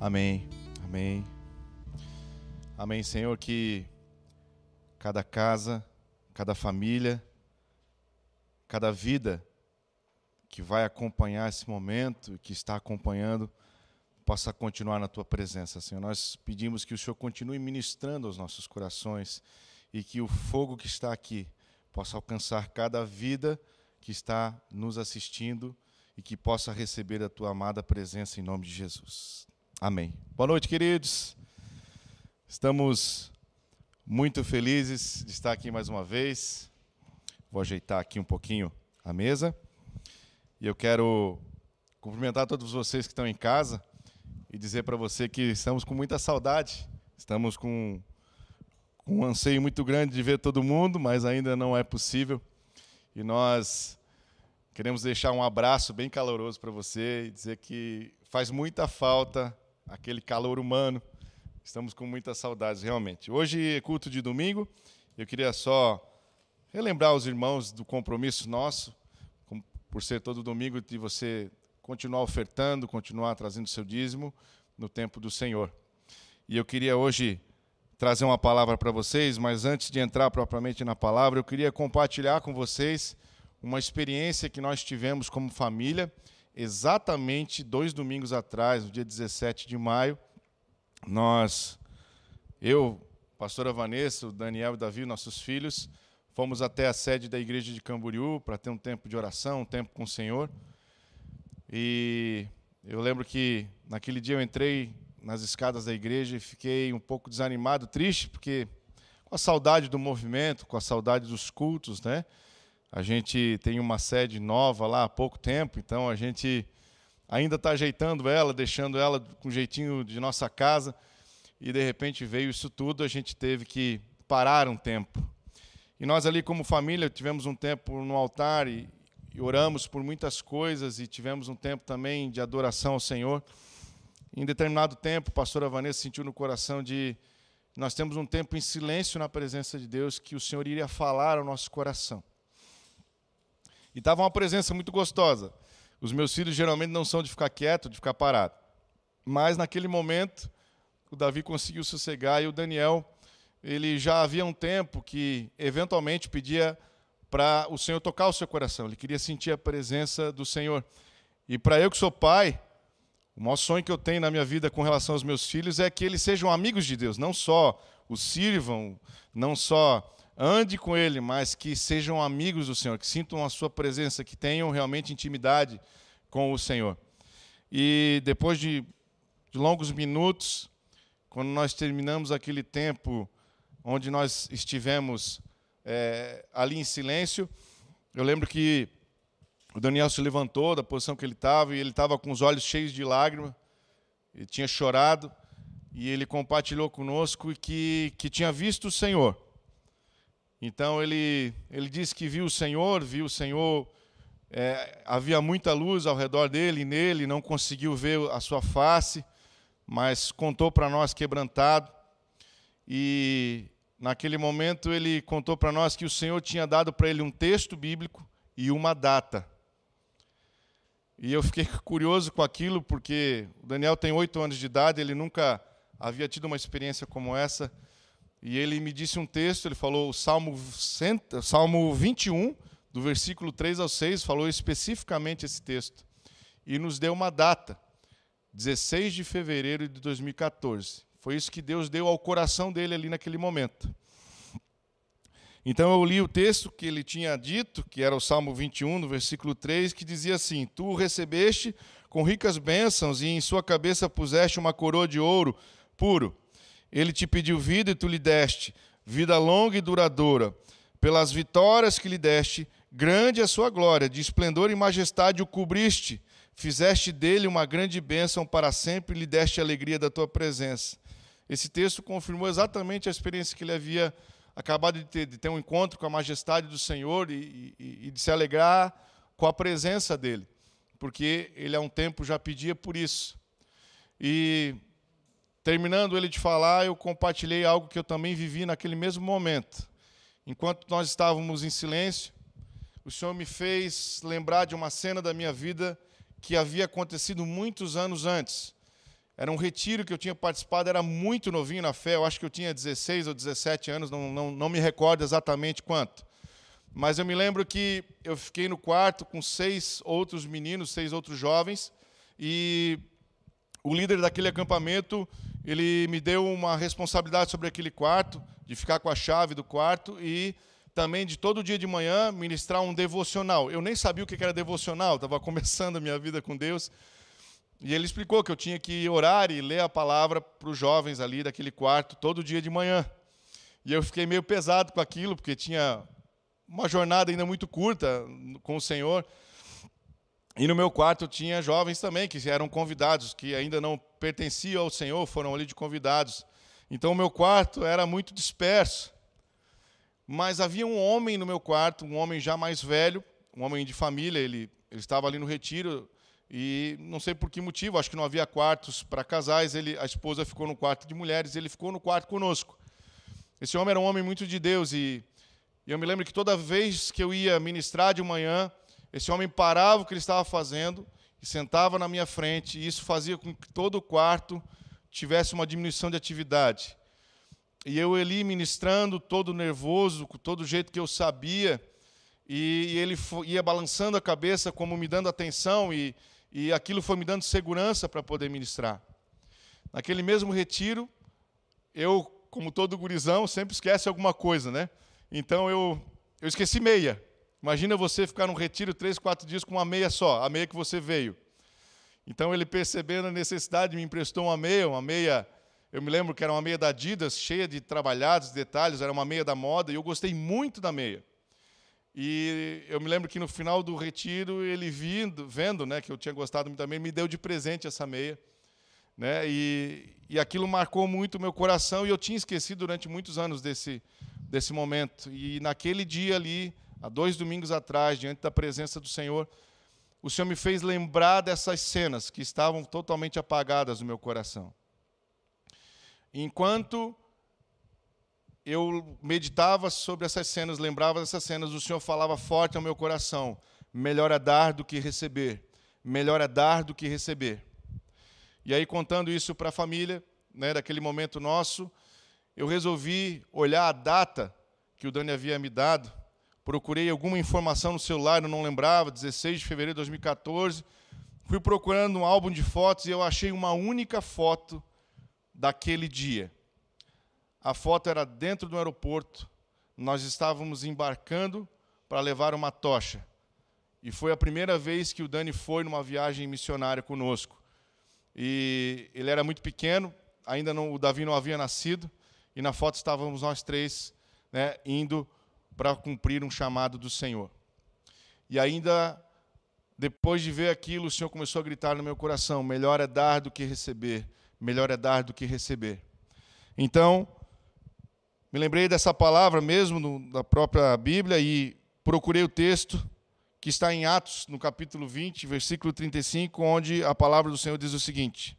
Amém. Amém. Amém, Senhor, que cada casa, cada família, cada vida que vai acompanhar esse momento e que está acompanhando possa continuar na tua presença, Senhor. Nós pedimos que o Senhor continue ministrando aos nossos corações e que o fogo que está aqui possa alcançar cada vida que está nos assistindo e que possa receber a tua amada presença em nome de Jesus. Amém. Boa noite, queridos. Estamos muito felizes de estar aqui mais uma vez. Vou ajeitar aqui um pouquinho a mesa. E eu quero cumprimentar todos vocês que estão em casa e dizer para você que estamos com muita saudade, estamos com, um anseio muito grande de ver todo mundo, mas ainda não é possível. E nós queremos deixar um abraço bem caloroso para você e dizer que faz muita falta aquele calor humano. Estamos com muitas saudades, realmente. Hoje é culto de domingo. Eu queria só relembrar os irmãos do compromisso nosso, por ser todo domingo, de você continuar ofertando, continuar trazendo seu dízimo no tempo do Senhor. E eu queria hoje trazer uma palavra para vocês, mas antes de entrar propriamente na palavra, eu queria compartilhar com vocês uma experiência que nós tivemos como família, exatamente dois domingos atrás, no dia 17 de maio. Nós, eu, pastora Vanessa, o Daniel e o Davi, nossos filhos, fomos até a sede da igreja de Camboriú para ter um tempo de oração, um tempo com o Senhor. E eu lembro que naquele dia eu entrei nas escadas da igreja e fiquei um pouco desanimado, triste, porque com a saudade do movimento, com a saudade dos cultos, né? A gente tem uma sede nova lá há pouco tempo, então a gente ainda está ajeitando ela, deixando ela com jeitinho de nossa casa, e de repente veio isso tudo, a gente teve que parar um tempo. E nós ali como família tivemos um tempo no altar e, e oramos por muitas coisas e tivemos um tempo também de adoração ao Senhor. Em determinado tempo, a pastora Vanessa sentiu no coração de nós temos um tempo em silêncio na presença de Deus que o Senhor iria falar ao nosso coração. E estava uma presença muito gostosa. Os meus filhos geralmente não são de ficar quieto, de ficar parado. Mas naquele momento, o Davi conseguiu sossegar e o Daniel, ele já havia um tempo que eventualmente pedia para o Senhor tocar o seu coração. Ele queria sentir a presença do Senhor. E para eu que sou pai, o maior sonho que eu tenho na minha vida com relação aos meus filhos é que eles sejam amigos de Deus, não só os sirvam, não só ande com ele, mas que sejam amigos do Senhor, que sintam a sua presença, que tenham realmente intimidade com o Senhor. E depois de, de longos minutos, quando nós terminamos aquele tempo onde nós estivemos é, ali em silêncio. Eu lembro que o Daniel se levantou da posição que ele estava e ele estava com os olhos cheios de lágrimas, ele tinha chorado e ele compartilhou conosco que, que tinha visto o Senhor. Então ele, ele disse que viu o Senhor, viu o Senhor, é, havia muita luz ao redor dele e nele, não conseguiu ver a sua face, mas contou para nós quebrantado. E naquele momento ele contou para nós que o Senhor tinha dado para ele um texto bíblico e uma data. E eu fiquei curioso com aquilo, porque o Daniel tem oito anos de idade, ele nunca havia tido uma experiência como essa. E ele me disse um texto, ele falou o Salmo, Salmo 21, do versículo 3 ao 6, falou especificamente esse texto. E nos deu uma data, 16 de fevereiro de 2014. Foi isso que Deus deu ao coração dele ali naquele momento. Então eu li o texto que ele tinha dito, que era o Salmo 21, no versículo 3, que dizia assim: Tu o recebeste com ricas bênçãos e em sua cabeça puseste uma coroa de ouro puro. Ele te pediu vida e tu lhe deste, vida longa e duradoura. Pelas vitórias que lhe deste, grande é a sua glória, de esplendor e majestade o cobriste. Fizeste dele uma grande bênção para sempre e lhe deste a alegria da tua presença. Esse texto confirmou exatamente a experiência que ele havia acabado de ter, de ter um encontro com a majestade do Senhor e, e, e de se alegrar com a presença dele, porque ele há um tempo já pedia por isso. E terminando ele de falar, eu compartilhei algo que eu também vivi naquele mesmo momento. Enquanto nós estávamos em silêncio, o Senhor me fez lembrar de uma cena da minha vida que havia acontecido muitos anos antes. Era um retiro que eu tinha participado, era muito novinho na fé, eu acho que eu tinha 16 ou 17 anos, não, não, não me recordo exatamente quanto. Mas eu me lembro que eu fiquei no quarto com seis outros meninos, seis outros jovens, e o líder daquele acampamento, ele me deu uma responsabilidade sobre aquele quarto, de ficar com a chave do quarto e também de todo dia de manhã ministrar um devocional. Eu nem sabia o que era devocional, estava começando a minha vida com Deus. E ele explicou que eu tinha que orar e ler a palavra para os jovens ali daquele quarto todo dia de manhã. E eu fiquei meio pesado com aquilo, porque tinha uma jornada ainda muito curta com o Senhor. E no meu quarto tinha jovens também que eram convidados, que ainda não pertenciam ao Senhor, foram ali de convidados. Então o meu quarto era muito disperso. Mas havia um homem no meu quarto, um homem já mais velho, um homem de família, ele, ele estava ali no retiro e não sei por que motivo, acho que não havia quartos para casais, ele, a esposa ficou no quarto de mulheres, ele ficou no quarto conosco. Esse homem era um homem muito de Deus e, e eu me lembro que toda vez que eu ia ministrar de manhã, esse homem parava o que ele estava fazendo e sentava na minha frente, e isso fazia com que todo o quarto tivesse uma diminuição de atividade. E eu ali ministrando, todo nervoso, com todo o jeito que eu sabia, e ele ia balançando a cabeça, como me dando atenção, e, e aquilo foi me dando segurança para poder ministrar. Naquele mesmo retiro, eu, como todo gurizão, sempre esquece alguma coisa, né? Então eu, eu esqueci meia. Imagina você ficar num retiro três, quatro dias com uma meia só, a meia que você veio. Então ele percebendo a necessidade, me emprestou uma meia, uma meia eu me lembro que era uma meia da Adidas, cheia de trabalhados, detalhes, era uma meia da moda, e eu gostei muito da meia. E eu me lembro que no final do retiro, ele vindo, vendo né, que eu tinha gostado muito da meia, me deu de presente essa meia. Né, e, e aquilo marcou muito o meu coração, e eu tinha esquecido durante muitos anos desse, desse momento. E naquele dia ali, há dois domingos atrás, diante da presença do Senhor, o Senhor me fez lembrar dessas cenas que estavam totalmente apagadas no meu coração. Enquanto eu meditava sobre essas cenas, lembrava dessas cenas, o Senhor falava forte ao meu coração: melhor é dar do que receber, melhor é dar do que receber. E aí, contando isso para a família, né, daquele momento nosso, eu resolvi olhar a data que o Dani havia me dado, procurei alguma informação no celular, eu não lembrava, 16 de fevereiro de 2014, fui procurando um álbum de fotos e eu achei uma única foto daquele dia. A foto era dentro do aeroporto, nós estávamos embarcando para levar uma tocha. E foi a primeira vez que o Dani foi numa viagem missionária conosco. E ele era muito pequeno, ainda não, o Davi não havia nascido, e na foto estávamos nós três né, indo para cumprir um chamado do Senhor. E ainda, depois de ver aquilo, o Senhor começou a gritar no meu coração: melhor é dar do que receber melhor é dar do que receber. Então, me lembrei dessa palavra mesmo no, da própria Bíblia e procurei o texto que está em Atos, no capítulo 20, versículo 35, onde a palavra do Senhor diz o seguinte: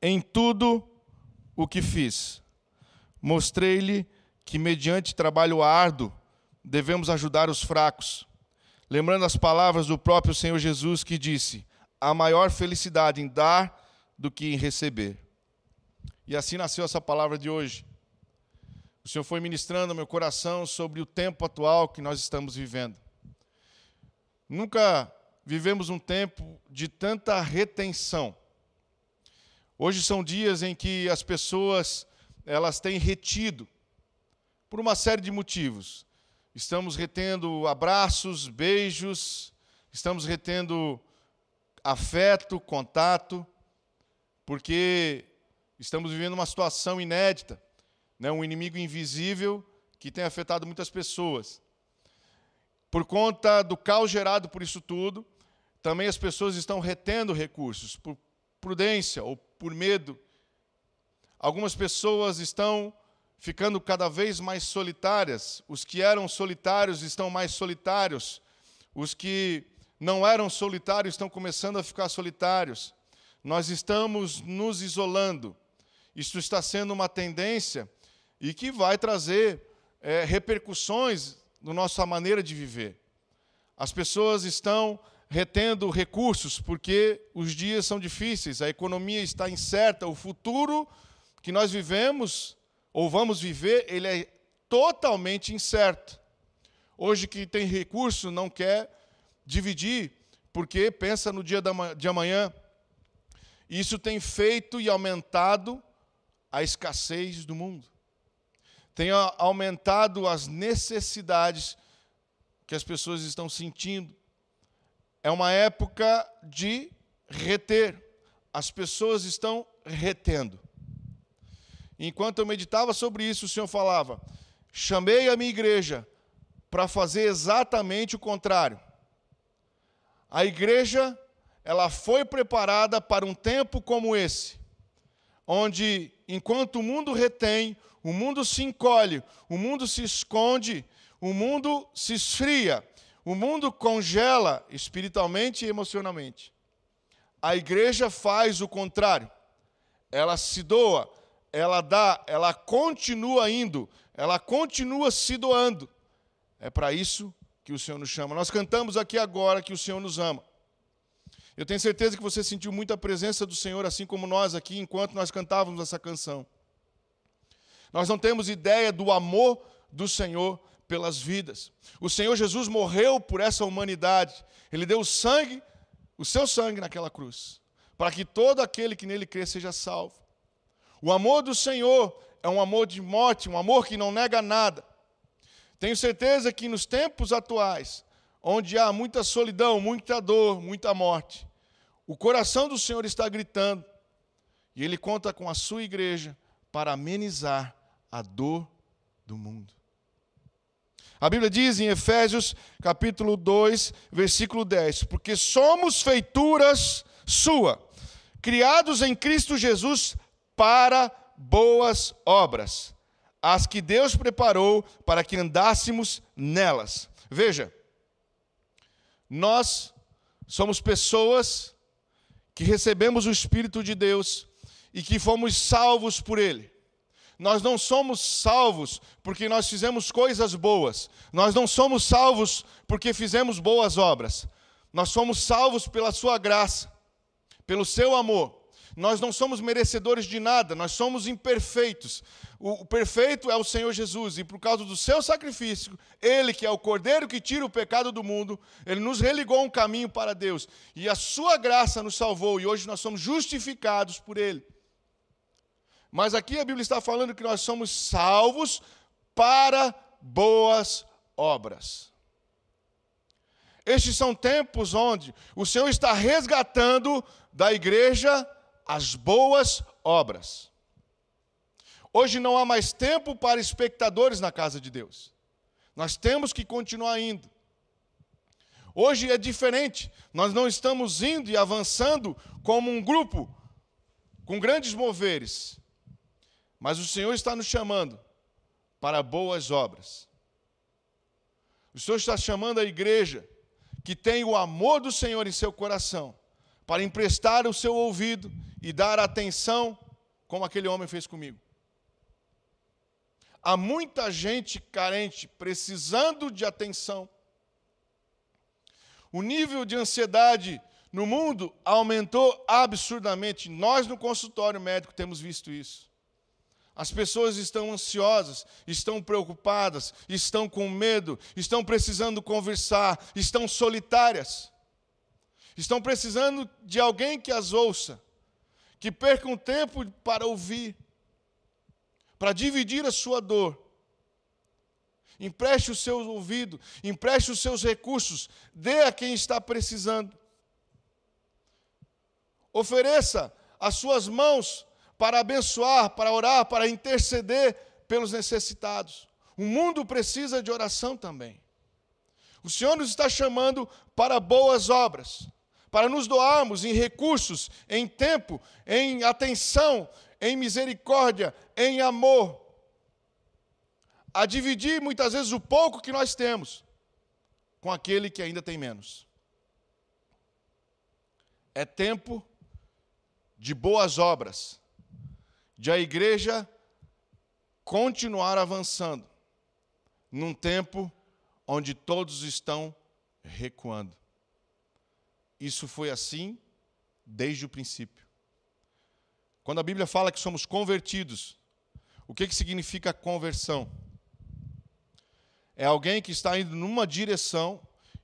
Em tudo o que fiz, mostrei-lhe que, mediante trabalho árduo, devemos ajudar os fracos. Lembrando as palavras do próprio Senhor Jesus que disse: há maior felicidade em dar do que em receber. E assim nasceu essa palavra de hoje. O Senhor foi ministrando ao meu coração sobre o tempo atual que nós estamos vivendo. Nunca vivemos um tempo de tanta retenção. Hoje são dias em que as pessoas elas têm retido por uma série de motivos. Estamos retendo abraços, beijos, estamos retendo afeto, contato, porque estamos vivendo uma situação inédita, né? um inimigo invisível que tem afetado muitas pessoas. Por conta do caos gerado por isso tudo, também as pessoas estão retendo recursos, por prudência ou por medo. Algumas pessoas estão ficando cada vez mais solitárias. Os que eram solitários estão mais solitários. Os que não eram solitários, estão começando a ficar solitários. Nós estamos nos isolando. Isso está sendo uma tendência e que vai trazer é, repercussões na nossa maneira de viver. As pessoas estão retendo recursos, porque os dias são difíceis, a economia está incerta, o futuro que nós vivemos ou vamos viver, ele é totalmente incerto. Hoje que tem recurso não quer dividir, porque pensa no dia de amanhã. Isso tem feito e aumentado a escassez do mundo. Tem aumentado as necessidades que as pessoas estão sentindo. É uma época de reter. As pessoas estão retendo. Enquanto eu meditava sobre isso, o Senhor falava: chamei a minha igreja para fazer exatamente o contrário. A igreja, ela foi preparada para um tempo como esse, onde, enquanto o mundo retém, o mundo se encolhe, o mundo se esconde, o mundo se esfria, o mundo congela espiritualmente e emocionalmente. A igreja faz o contrário. Ela se doa, ela dá, ela continua indo, ela continua se doando. É para isso que o Senhor nos chama. Nós cantamos aqui agora que o Senhor nos ama. Eu tenho certeza que você sentiu muita presença do Senhor, assim como nós aqui, enquanto nós cantávamos essa canção. Nós não temos ideia do amor do Senhor pelas vidas. O Senhor Jesus morreu por essa humanidade. Ele deu o sangue, o seu sangue naquela cruz, para que todo aquele que nele crê seja salvo. O amor do Senhor é um amor de morte, um amor que não nega nada. Tenho certeza que nos tempos atuais, onde há muita solidão, muita dor, muita morte, o coração do Senhor está gritando e Ele conta com a sua igreja para amenizar a dor do mundo. A Bíblia diz em Efésios, capítulo 2, versículo 10: Porque somos feituras sua, criados em Cristo Jesus para boas obras, as que Deus preparou para que andássemos nelas. Veja, nós somos pessoas que recebemos o Espírito de Deus e que fomos salvos por Ele. Nós não somos salvos porque nós fizemos coisas boas. Nós não somos salvos porque fizemos boas obras. Nós somos salvos pela Sua graça, pelo Seu amor. Nós não somos merecedores de nada, nós somos imperfeitos. O, perfeito é o Senhor Jesus, e por causa do seu sacrifício, Ele, que é o Cordeiro que tira o pecado do mundo, Ele nos religou um caminho para Deus, e a Sua graça nos salvou, e hoje nós somos justificados por Ele. Mas aqui a Bíblia está falando que nós somos salvos para boas obras. Estes são tempos onde o Senhor está resgatando da igreja as boas obras. Hoje não há mais tempo para espectadores na casa de Deus. Nós temos que continuar indo. Hoje é diferente. Nós não estamos indo e avançando como um grupo com grandes moveres. Mas o Senhor está nos chamando para boas obras. O Senhor está chamando a igreja que tem o amor do Senhor em seu coração para emprestar o seu ouvido e dar atenção como aquele homem fez comigo. Há muita gente carente, precisando de atenção. O nível de ansiedade no mundo aumentou absurdamente. Nós, no consultório médico, temos visto isso. As pessoas estão ansiosas, estão preocupadas, estão com medo, estão precisando conversar, estão solitárias. Estão precisando de alguém que as ouça que percam tempo para ouvir, para dividir a sua dor. Empreste o seu ouvido, empreste os seus recursos, dê a quem está precisando. Ofereça as suas mãos para abençoar, para orar, para interceder pelos necessitados. O mundo precisa de oração também. O Senhor nos está chamando para boas obras para nos doarmos em recursos, em tempo, em atenção, em misericórdia, em amor, a dividir muitas vezes o pouco que nós temos com aquele que ainda tem menos. É tempo de boas obras, de a igreja continuar avançando, num tempo onde todos estão recuando. Isso foi assim desde o princípio. Quando a Bíblia fala que somos convertidos, o que, que significa conversão? É alguém que está indo numa direção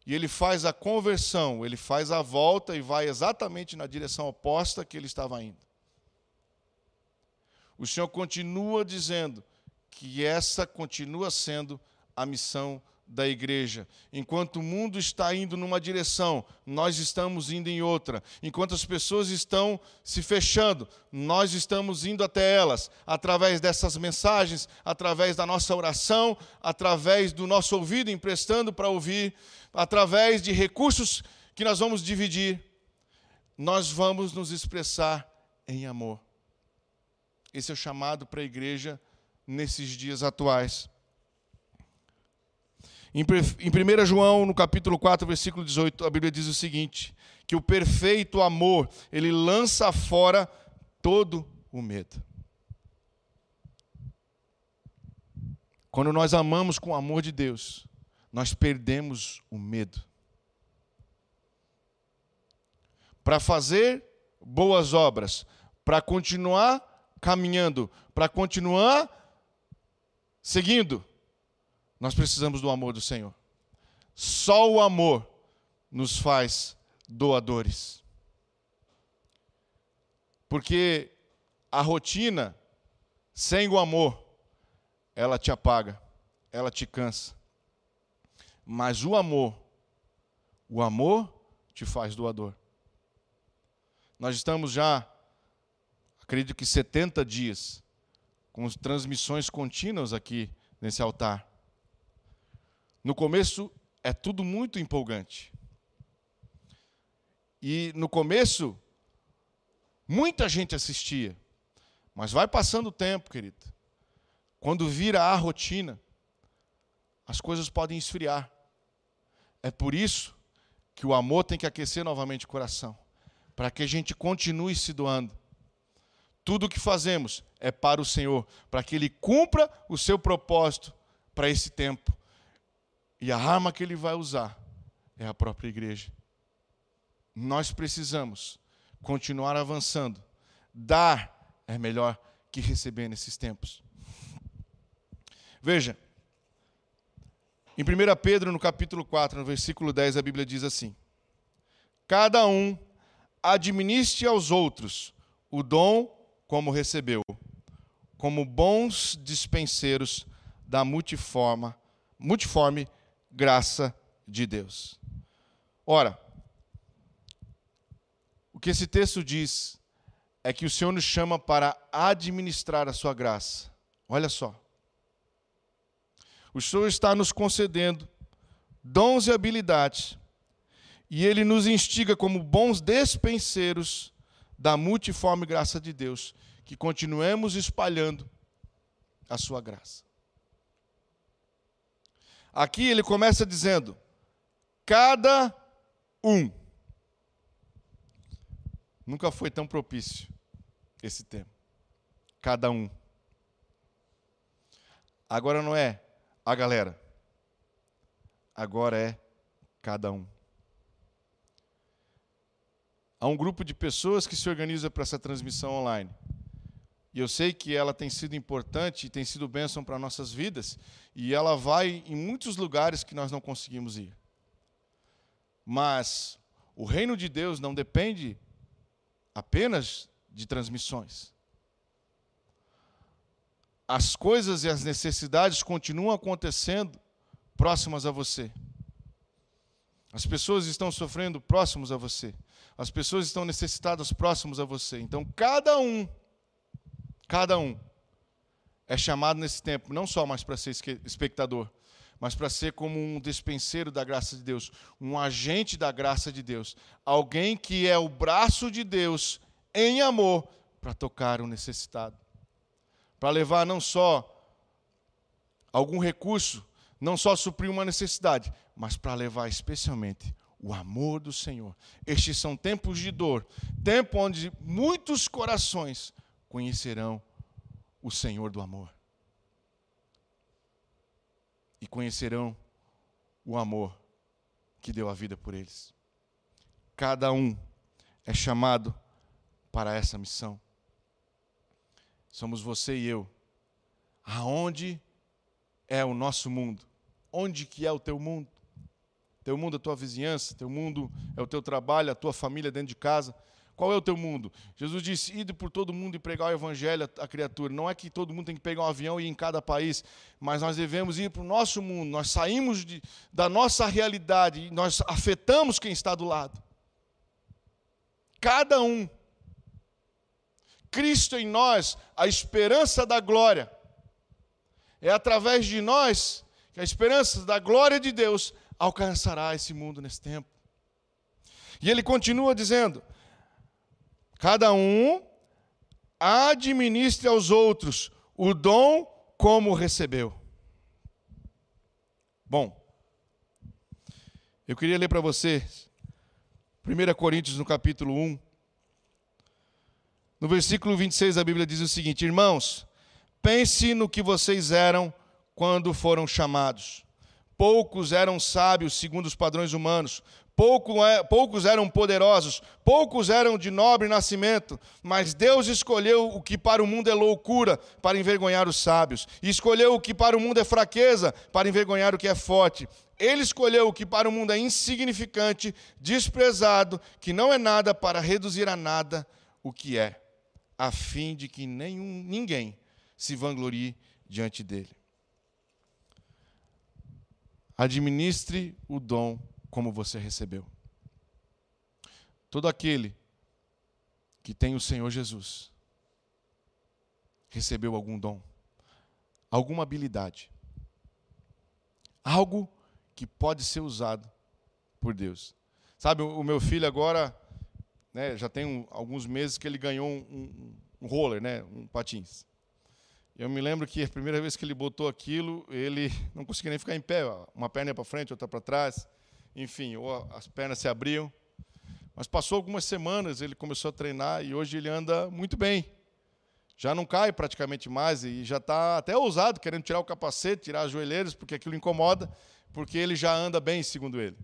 e ele faz a conversão, ele faz a volta e vai exatamente na direção oposta que ele estava indo. O Senhor continua dizendo que essa continua sendo a missão da igreja. Enquanto o mundo está indo numa direção, nós estamos indo em outra. Enquanto as pessoas estão se fechando, nós estamos indo até elas, através dessas mensagens, através da nossa oração, através do nosso ouvido emprestando para ouvir, através de recursos que nós vamos dividir. Nós vamos nos expressar em amor. Esse é o chamado para a igreja nesses dias atuais. Em 1 João, no capítulo 4, versículo 18, a Bíblia diz o seguinte: que o perfeito amor, ele lança fora todo o medo. Quando nós amamos com o amor de Deus, nós perdemos o medo. Para fazer boas obras, para continuar caminhando, para continuar seguindo, nós precisamos do amor do Senhor. Só o amor nos faz doadores. Porque a rotina sem o amor, ela te apaga, ela te cansa. Mas o amor, o amor te faz doador. Nós estamos já, acredito que 70 dias, com transmissões contínuas aqui nesse altar. No começo é tudo muito empolgante. E no começo, muita gente assistia. Mas vai passando o tempo, querido. Quando vira a rotina, as coisas podem esfriar. É por isso que o amor tem que aquecer novamente o coração, para que a gente continue se doando. Tudo o que fazemos é para o Senhor, para que Ele cumpra o seu propósito para esse tempo. E a arma que ele vai usar é a própria igreja. Nós precisamos continuar avançando. Dar é melhor que receber nesses tempos. Veja, em 1 Pedro, no capítulo 4, no versículo 10, a Bíblia diz assim: Cada um administre aos outros o dom como recebeu, como bons dispenseiros da multiforme, multiforme graça de Deus. Ora, o que esse texto diz é que o Senhor nos chama para administrar a sua graça. Olha só. O Senhor está nos concedendo dons e habilidades, e Ele nos instiga como bons despenseiros da multiforme graça de Deus, que continuemos espalhando a sua graça. Aqui ele começa dizendo: cada um. Nunca foi tão propício esse tema. Cada um. Agora não é a galera. Agora é cada um. Há um grupo de pessoas que se organiza para essa transmissão online. E eu sei que ela tem sido importante e tem sido bênção para nossas vidas, e ela vai em muitos lugares que nós não conseguimos ir. Mas o reino de Deus não depende apenas de transmissões. As coisas e as necessidades continuam acontecendo próximas a você. As pessoas estão sofrendo próximos a você. As pessoas estão necessitadas próximos a você. Então, cada um Cada um é chamado nesse tempo não só mais para ser espectador, mas para ser como um despenseiro da graça de Deus, um agente da graça de Deus, alguém que é o braço de Deus em amor para tocar o necessitado, para levar não só algum recurso, não só suprir uma necessidade, mas para levar especialmente o amor do Senhor. Estes são tempos de dor, tempo onde muitos corações conhecerão o Senhor do amor. E conhecerão o amor que deu a vida por eles. cada um é chamado para essa missão. Somos você e eu. Aonde é o nosso mundo? Onde que é o teu mundo? Teu mundo é a tua vizinhança, teu mundo é o teu trabalho, a tua família dentro de casa. Qual é o teu mundo? Jesus disse: ide por todo mundo e pregar o evangelho à criatura. Não é que todo mundo tem que pegar um avião e ir em cada país, mas nós devemos ir para o nosso mundo. Nós saímos de, da nossa realidade nós afetamos quem está do lado. Cada um. Cristo em nós, a esperança da glória. É através de nós que a esperança da glória de Deus alcançará esse mundo nesse tempo. E ele continua dizendo: Cada um administre aos outros o dom como recebeu. Bom, eu queria ler para você 1 Coríntios no capítulo 1. No versículo 26 a Bíblia diz o seguinte: Irmãos, pense no que vocês eram quando foram chamados. Poucos eram sábios segundo os padrões humanos, poucos eram poderosos, poucos eram de nobre nascimento, mas Deus escolheu o que para o mundo é loucura, para envergonhar os sábios, e escolheu o que para o mundo é fraqueza, para envergonhar o que é forte. Ele escolheu o que para o mundo é insignificante, desprezado, que não é nada, para reduzir a nada o que é, a fim de que nenhum, ninguém se vanglorie diante dele. Administre o dom como você recebeu. Todo aquele que tem o Senhor Jesus recebeu algum dom, alguma habilidade, algo que pode ser usado por Deus. Sabe, o meu filho agora, né, já tem um, alguns meses que ele ganhou um, um, roller, né, um patins. Eu me lembro que a primeira vez que ele botou aquilo, ele não conseguia nem ficar em pé, uma perna para frente, outra para trás enfim, ou as pernas se abriam. Mas passou algumas semanas, ele começou a treinar e hoje ele anda muito bem. Já não cai praticamente mais e já está até ousado, querendo tirar o capacete, tirar as joelheiras, porque aquilo incomoda, porque ele já anda bem, segundo ele.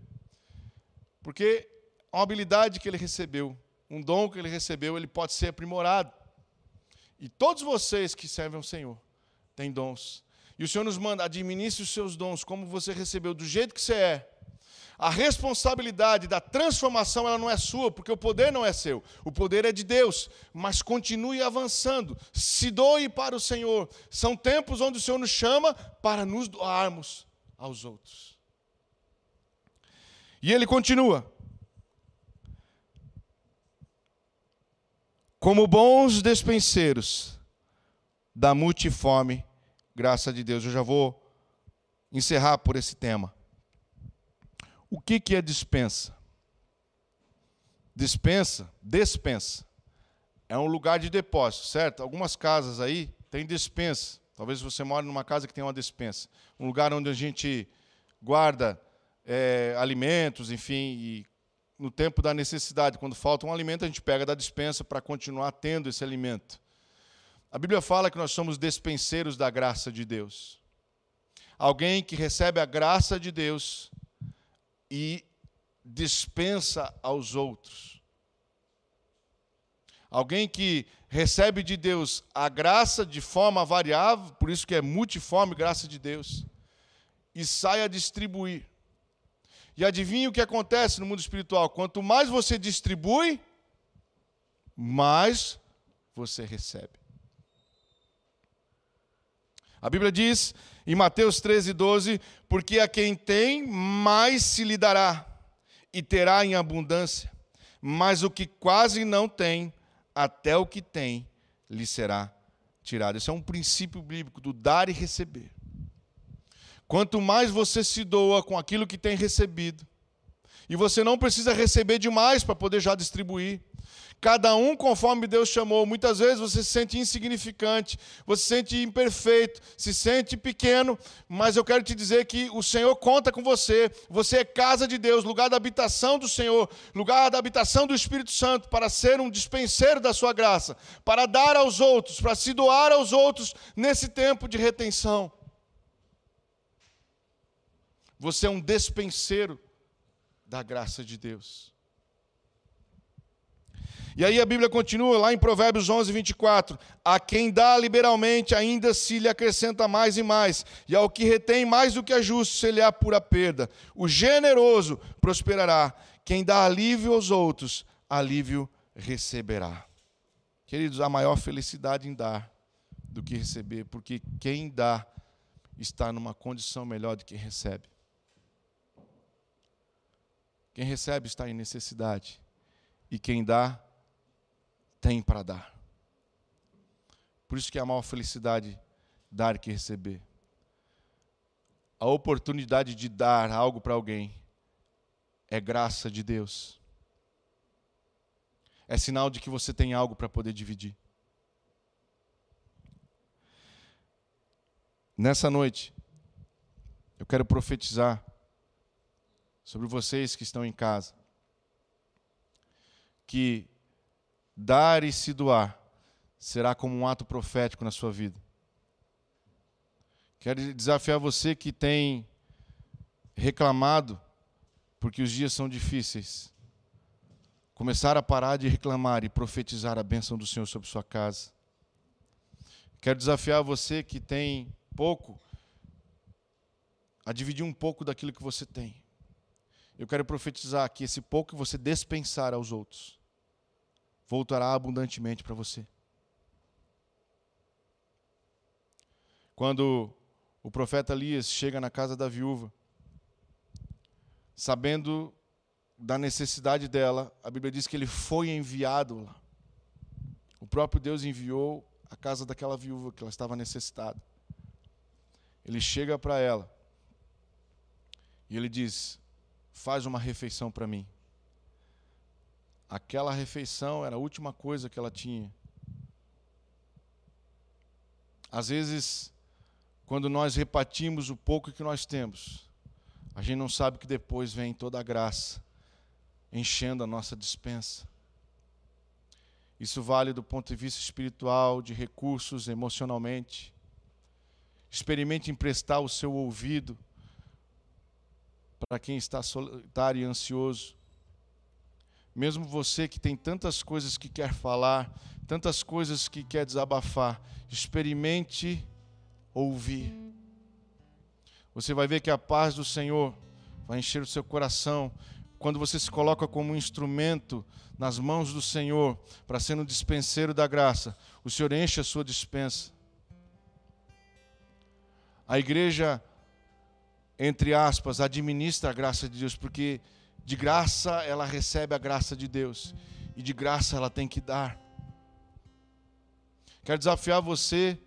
Porque uma habilidade que ele recebeu, um dom que ele recebeu, ele pode ser aprimorado. E todos vocês que servem ao Senhor têm dons. E o Senhor nos manda, administre os seus dons como você recebeu, do jeito que você é a responsabilidade da transformação ela não é sua, porque o poder não é seu. O poder é de Deus. Mas continue avançando. Se doe para o Senhor. São tempos onde o Senhor nos chama para nos doarmos aos outros. E ele continua. Como bons despenseiros da multiforme graça de Deus. Eu já vou encerrar por esse tema. O que, que é dispensa? Dispensa, despensa. É um lugar de depósito, certo? Algumas casas aí têm dispensa. Talvez você more numa casa que tem uma dispensa. Um lugar onde a gente guarda é, alimentos, enfim, e no tempo da necessidade, quando falta um alimento, a gente pega da dispensa para continuar tendo esse alimento. A Bíblia fala que nós somos despenseiros da graça de Deus. Alguém que recebe a graça de Deus e dispensa aos outros. Alguém que recebe de Deus a graça de forma variável, por isso que é multiforme graça de Deus, e sai a distribuir. E adivinha o que acontece no mundo espiritual? Quanto mais você distribui, mais você recebe. A Bíblia diz em Mateus 13, 12: Porque a quem tem, mais se lhe dará, e terá em abundância, mas o que quase não tem, até o que tem, lhe será tirado. Esse é um princípio bíblico do dar e receber. Quanto mais você se doa com aquilo que tem recebido, e você não precisa receber demais para poder já distribuir. Cada um conforme Deus chamou. Muitas vezes você se sente insignificante, você se sente imperfeito, se sente pequeno, mas eu quero te dizer que o Senhor conta com você. Você é casa de Deus, lugar da habitação do Senhor, lugar da habitação do Espírito Santo, para ser um dispenseiro da sua graça, para dar aos outros, para se doar aos outros nesse tempo de retenção. Você é um despenseiro da graça de Deus. E aí a Bíblia continua lá em Provérbios 11, 24: A quem dá liberalmente, ainda se lhe acrescenta mais e mais, e ao que retém mais do que é justo, se lhe há pura perda. O generoso prosperará, quem dá alívio aos outros, alívio receberá. Queridos, a maior felicidade em dar do que receber, porque quem dá está numa condição melhor do que recebe. Quem recebe está em necessidade, e quem dá tem para dar. Por isso que é a maior felicidade dar que receber. A oportunidade de dar algo para alguém é graça de Deus. É sinal de que você tem algo para poder dividir. Nessa noite, eu quero profetizar sobre vocês que estão em casa, que dar e se doar será como um ato profético na sua vida. Quero desafiar você que tem reclamado porque os dias são difíceis. Começar a parar de reclamar e profetizar a bênção do Senhor sobre sua casa. Quero desafiar você que tem pouco a dividir um pouco daquilo que você tem. Eu quero profetizar que esse pouco você dispensar aos outros voltará abundantemente para você. Quando o profeta Elias chega na casa da viúva, sabendo da necessidade dela, a Bíblia diz que ele foi enviado lá. O próprio Deus enviou a casa daquela viúva que ela estava necessitada. Ele chega para ela e ele diz: Faz uma refeição para mim. Aquela refeição era a última coisa que ela tinha. Às vezes, quando nós repartimos o pouco que nós temos, a gente não sabe que depois vem toda a graça enchendo a nossa dispensa. Isso vale do ponto de vista espiritual, de recursos, emocionalmente. Experimente emprestar o seu ouvido para quem está solitário e ansioso. Mesmo você que tem tantas coisas que quer falar, tantas coisas que quer desabafar, experimente ouvir. Você vai ver que a paz do Senhor vai encher o seu coração quando você se coloca como um instrumento nas mãos do Senhor para ser um dispenseiro da graça. O Senhor enche a sua dispensa. A igreja, entre aspas, administra a graça de Deus, porque de graça ela recebe a graça de Deus. E de graça ela tem que dar. Quero desafiar você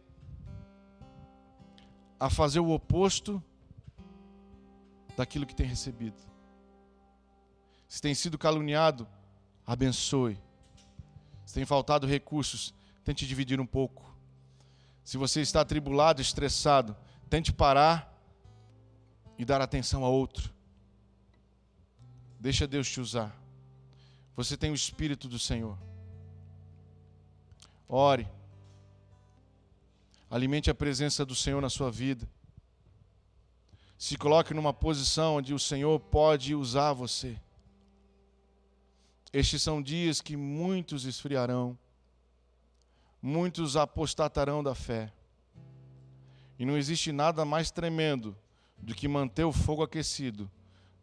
a fazer o oposto daquilo que tem recebido. Se tem sido caluniado, abençoe. Se tem faltado recursos, tente dividir um pouco. Se você está atribulado, estressado, tente parar e dar atenção a outro. Deixa Deus te usar. Você tem o Espírito do Senhor. Ore. Alimente a presença do Senhor na sua vida. Se coloque numa posição onde o Senhor pode usar você. Estes são dias que muitos esfriarão, muitos apostatarão da fé. E não existe nada mais tremendo do que manter o fogo aquecido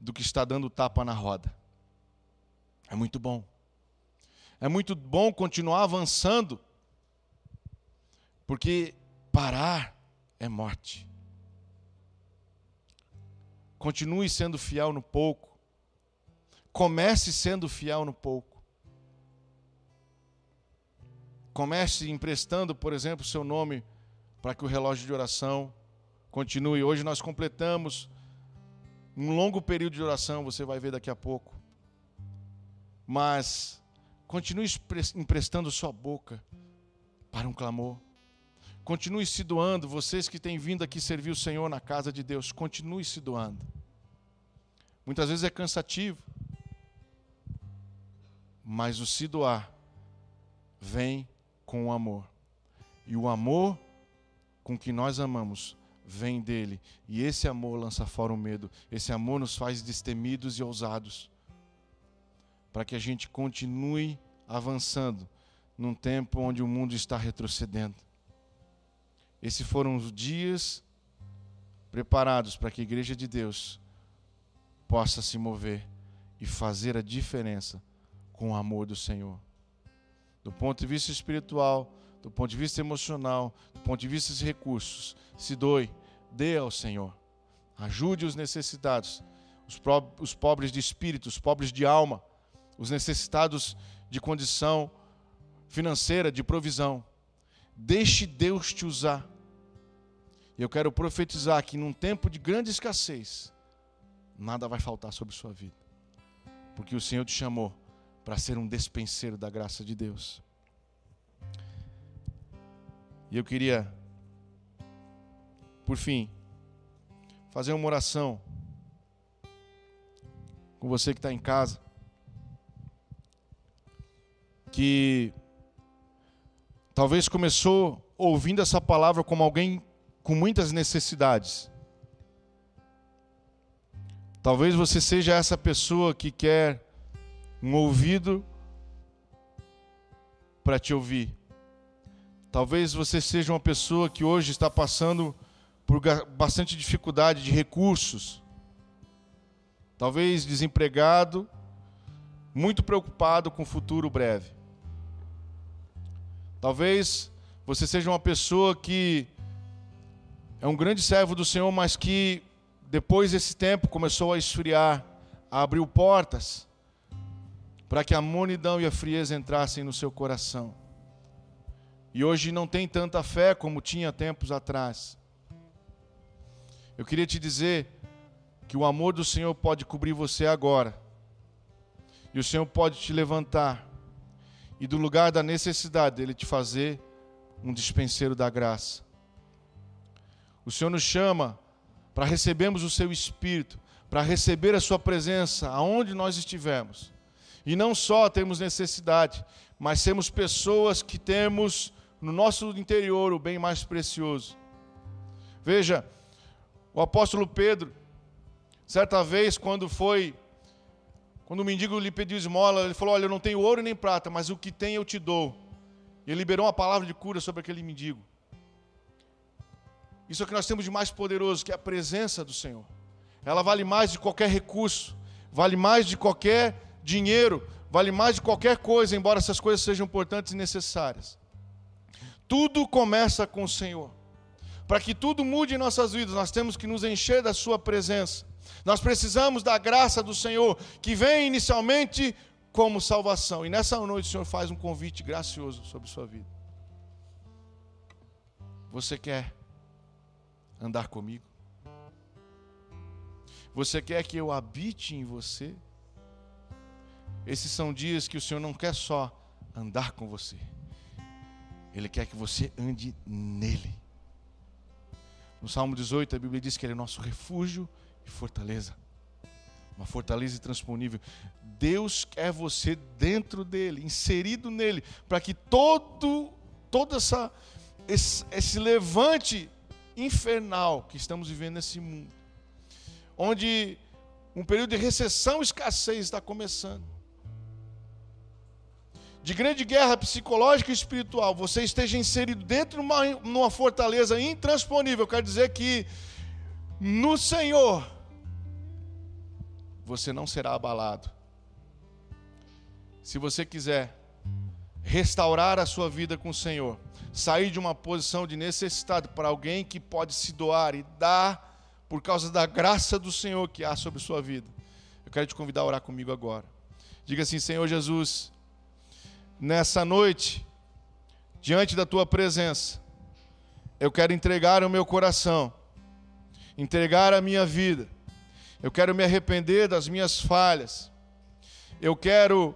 do que está dando tapa na roda. É muito bom. É muito bom continuar avançando, porque parar é morte. Continue sendo fiel no pouco. Comece sendo fiel no pouco. Comece emprestando, por exemplo, seu nome para que o relógio de oração continue. Hoje nós completamos um longo período de oração, você vai ver daqui a pouco. Mas continue emprestando sua boca para um clamor. Continue se doando, vocês que têm vindo aqui servir o Senhor na casa de Deus, continue se doando. Muitas vezes é cansativo, mas o se doar vem com o amor. E o amor com que nós amamos vem dele. E esse amor lança fora o medo. Esse amor nos faz destemidos e ousados. Para que a gente continue avançando num tempo onde o mundo está retrocedendo. Esses foram os dias preparados para que a igreja de Deus possa se mover e fazer a diferença com o amor do Senhor. Do ponto de vista espiritual, do ponto de vista emocional, do ponto de vista de recursos, se doe, dê ao Senhor. Ajude os necessitados, os, os pobres de espírito, os pobres de alma, os necessitados de condição financeira, de provisão. Deixe Deus te usar. E eu quero profetizar que num tempo de grande escassez, nada vai faltar sobre sua vida. Porque o Senhor te chamou para ser um despenseiro da graça de Deus. E eu queria, por fim, fazer uma oração com você que está em casa, que talvez começou ouvindo essa palavra como alguém com muitas necessidades. Talvez você seja essa pessoa que quer um ouvido para te ouvir. Talvez você seja uma pessoa que hoje está passando por bastante dificuldade de recursos. Talvez desempregado, muito preocupado com o futuro breve. Talvez você seja uma pessoa que é um grande servo do Senhor, mas que depois desse tempo começou a esfriar, abriu portas para que a monidão e a frieza entrassem no seu coração. E hoje não tem tanta fé como tinha tempos atrás. Eu queria te dizer que o amor do Senhor pode cobrir você agora. E o Senhor pode te levantar e do lugar da necessidade ele te fazer um dispenseiro da graça. O Senhor nos chama para recebermos o seu espírito, para receber a sua presença aonde nós estivermos. E não só temos necessidade, mas sermos pessoas que temos no nosso interior o bem mais precioso. Veja, o apóstolo Pedro, certa vez, quando foi, quando o mendigo lhe pediu esmola, ele falou: Olha, eu não tenho ouro nem prata, mas o que tem eu te dou. E ele liberou uma palavra de cura sobre aquele mendigo. Isso é o que nós temos de mais poderoso, que é a presença do Senhor. Ela vale mais de qualquer recurso, vale mais de qualquer dinheiro, vale mais de qualquer coisa, embora essas coisas sejam importantes e necessárias. Tudo começa com o Senhor. Para que tudo mude em nossas vidas, nós temos que nos encher da Sua presença. Nós precisamos da graça do Senhor, que vem inicialmente como salvação. E nessa noite o Senhor faz um convite gracioso sobre sua vida. Você quer andar comigo? Você quer que eu habite em você? Esses são dias que o Senhor não quer só andar com você, Ele quer que você ande nele. No Salmo 18, a Bíblia diz que Ele é nosso refúgio e fortaleza. Uma fortaleza intransponível. Deus quer você dentro dele, inserido nele, para que todo, todo essa, esse, esse levante infernal que estamos vivendo nesse mundo, onde um período de recessão e escassez está começando, de grande guerra psicológica e espiritual, você esteja inserido dentro de uma, uma fortaleza intransponível, quer dizer que no Senhor você não será abalado. Se você quiser restaurar a sua vida com o Senhor, sair de uma posição de necessidade para alguém que pode se doar e dar por causa da graça do Senhor que há sobre sua vida. Eu quero te convidar a orar comigo agora. Diga assim: Senhor Jesus, nessa noite, diante da tua presença, eu quero entregar o meu coração, entregar a minha vida. Eu quero me arrepender das minhas falhas. Eu quero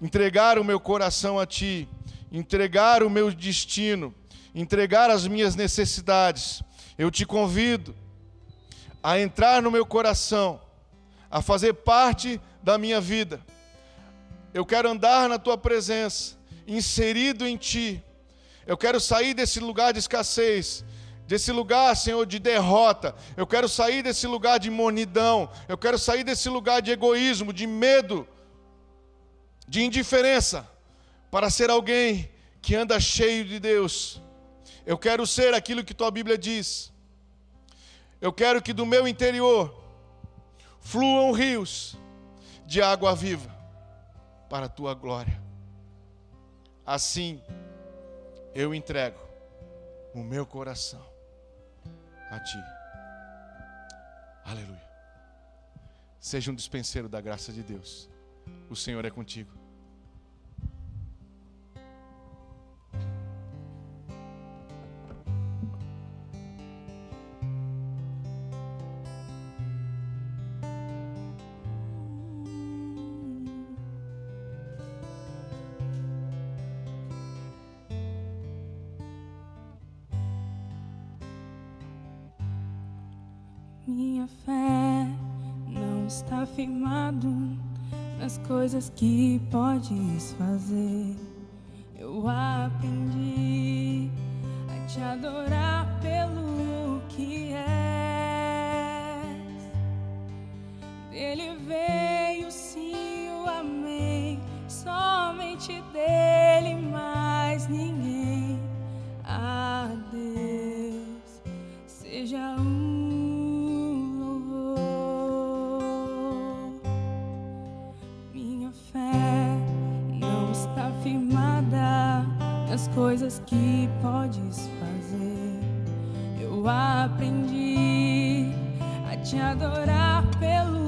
entregar o meu coração a ti, entregar o meu destino, entregar as minhas necessidades. Eu te convido a entrar no meu coração, a fazer parte da minha vida eu quero andar na tua presença, inserido em ti. Eu quero sair desse lugar de escassez, desse lugar, Senhor, de derrota. Eu quero sair desse lugar de monidão. Eu quero sair desse lugar de egoísmo, de medo, de indiferença, para ser alguém que anda cheio de Deus. Eu quero ser aquilo que tua Bíblia diz. Eu quero que do meu interior fluam rios de água viva para a tua glória. Assim, eu entrego o meu coração a ti. Aleluia. Seja um dispenseiro da graça de Deus. O Senhor é contigo. que podes fazer. está firmada nas coisas que podes fazer. Eu aprendi a te adorar pelo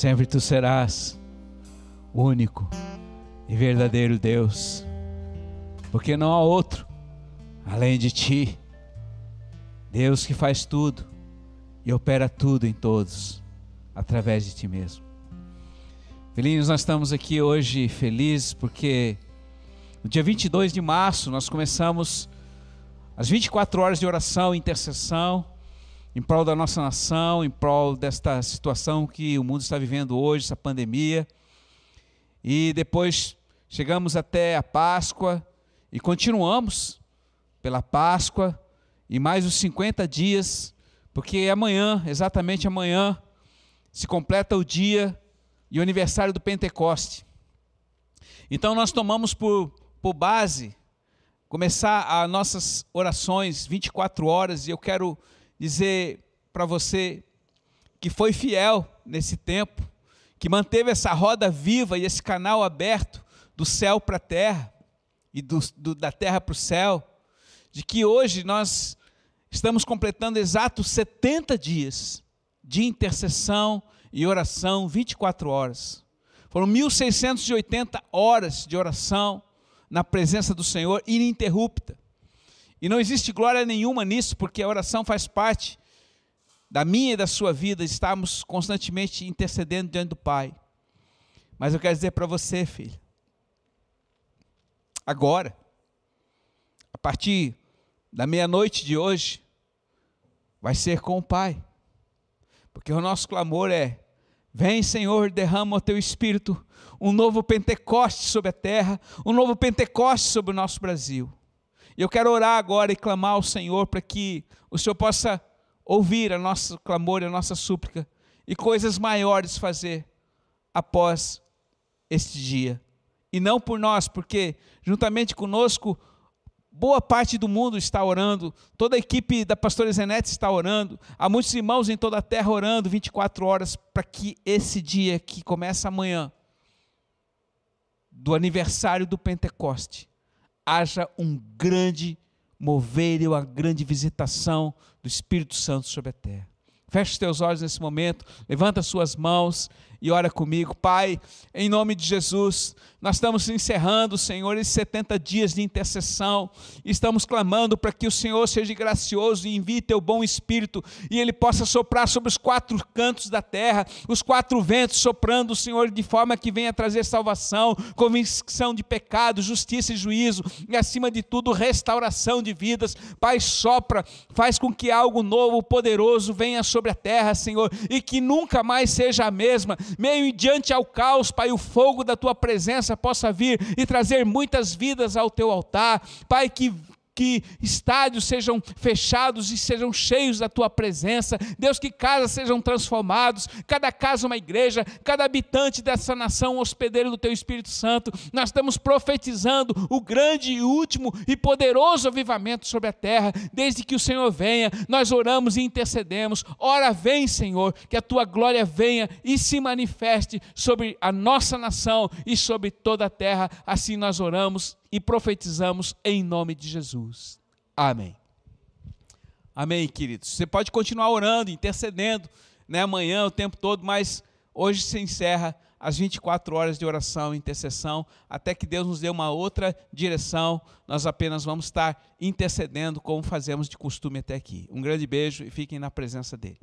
Sempre tu serás único e verdadeiro Deus, porque não há outro além de ti. Deus que faz tudo e opera tudo em todos através de ti mesmo. Filhinhos, nós estamos aqui hoje felizes porque no dia 22 de março nós começamos as 24 horas de oração e intercessão em prol da nossa nação, em prol desta situação que o mundo está vivendo hoje, essa pandemia. E depois chegamos até a Páscoa e continuamos pela Páscoa e mais os 50 dias, porque amanhã, exatamente amanhã, se completa o dia e o aniversário do Pentecoste. Então nós tomamos por, por base começar as nossas orações 24 horas e eu quero dizer para você que foi fiel nesse tempo, que manteve essa roda viva e esse canal aberto do céu para a terra e do, do, da terra para o céu, de que hoje nós estamos completando exatos 70 dias de intercessão e oração 24 horas. Foram 1.680 horas de oração na presença do Senhor ininterrupta. E não existe glória nenhuma nisso, porque a oração faz parte da minha e da sua vida, estamos constantemente intercedendo diante do Pai. Mas eu quero dizer para você, filho, agora, a partir da meia-noite de hoje, vai ser com o Pai. Porque o nosso clamor é: Vem, Senhor, derrama o teu espírito, um novo Pentecoste sobre a terra, um novo Pentecoste sobre o nosso Brasil. E eu quero orar agora e clamar ao Senhor para que o Senhor possa ouvir a nosso clamor e a nossa súplica e coisas maiores fazer após este dia. E não por nós, porque juntamente conosco boa parte do mundo está orando, toda a equipe da pastora Zenete está orando, há muitos irmãos em toda a terra orando 24 horas para que esse dia que começa amanhã, do aniversário do Pentecoste, haja um grande mover e uma grande visitação do Espírito Santo sobre a terra. Feche os teus olhos nesse momento, levanta as suas mãos e ora comigo. Pai, em nome de Jesus, nós estamos encerrando, Senhor, esses 70 dias de intercessão. Estamos clamando para que o Senhor seja gracioso e envie teu bom espírito e ele possa soprar sobre os quatro cantos da terra, os quatro ventos soprando, Senhor, de forma que venha trazer salvação, convicção de pecado, justiça e juízo e, acima de tudo, restauração de vidas. Pai, sopra, faz com que algo novo, poderoso venha sobre a terra, Senhor, e que nunca mais seja a mesma. Meio diante ao caos, Pai, o fogo da tua presença possa vir e trazer muitas vidas ao teu altar. Pai, que que estádios sejam fechados e sejam cheios da tua presença. Deus, que casas sejam transformados, cada casa uma igreja, cada habitante dessa nação hospedeiro do teu Espírito Santo. Nós estamos profetizando o grande e último e poderoso avivamento sobre a terra, desde que o Senhor venha. Nós oramos e intercedemos. Ora, vem, Senhor, que a tua glória venha e se manifeste sobre a nossa nação e sobre toda a terra. Assim nós oramos e profetizamos em nome de Jesus. Amém. Amém, queridos. Você pode continuar orando, intercedendo, né, amanhã, o tempo todo, mas hoje se encerra as 24 horas de oração e intercessão, até que Deus nos dê uma outra direção, nós apenas vamos estar intercedendo como fazemos de costume até aqui. Um grande beijo e fiquem na presença dele.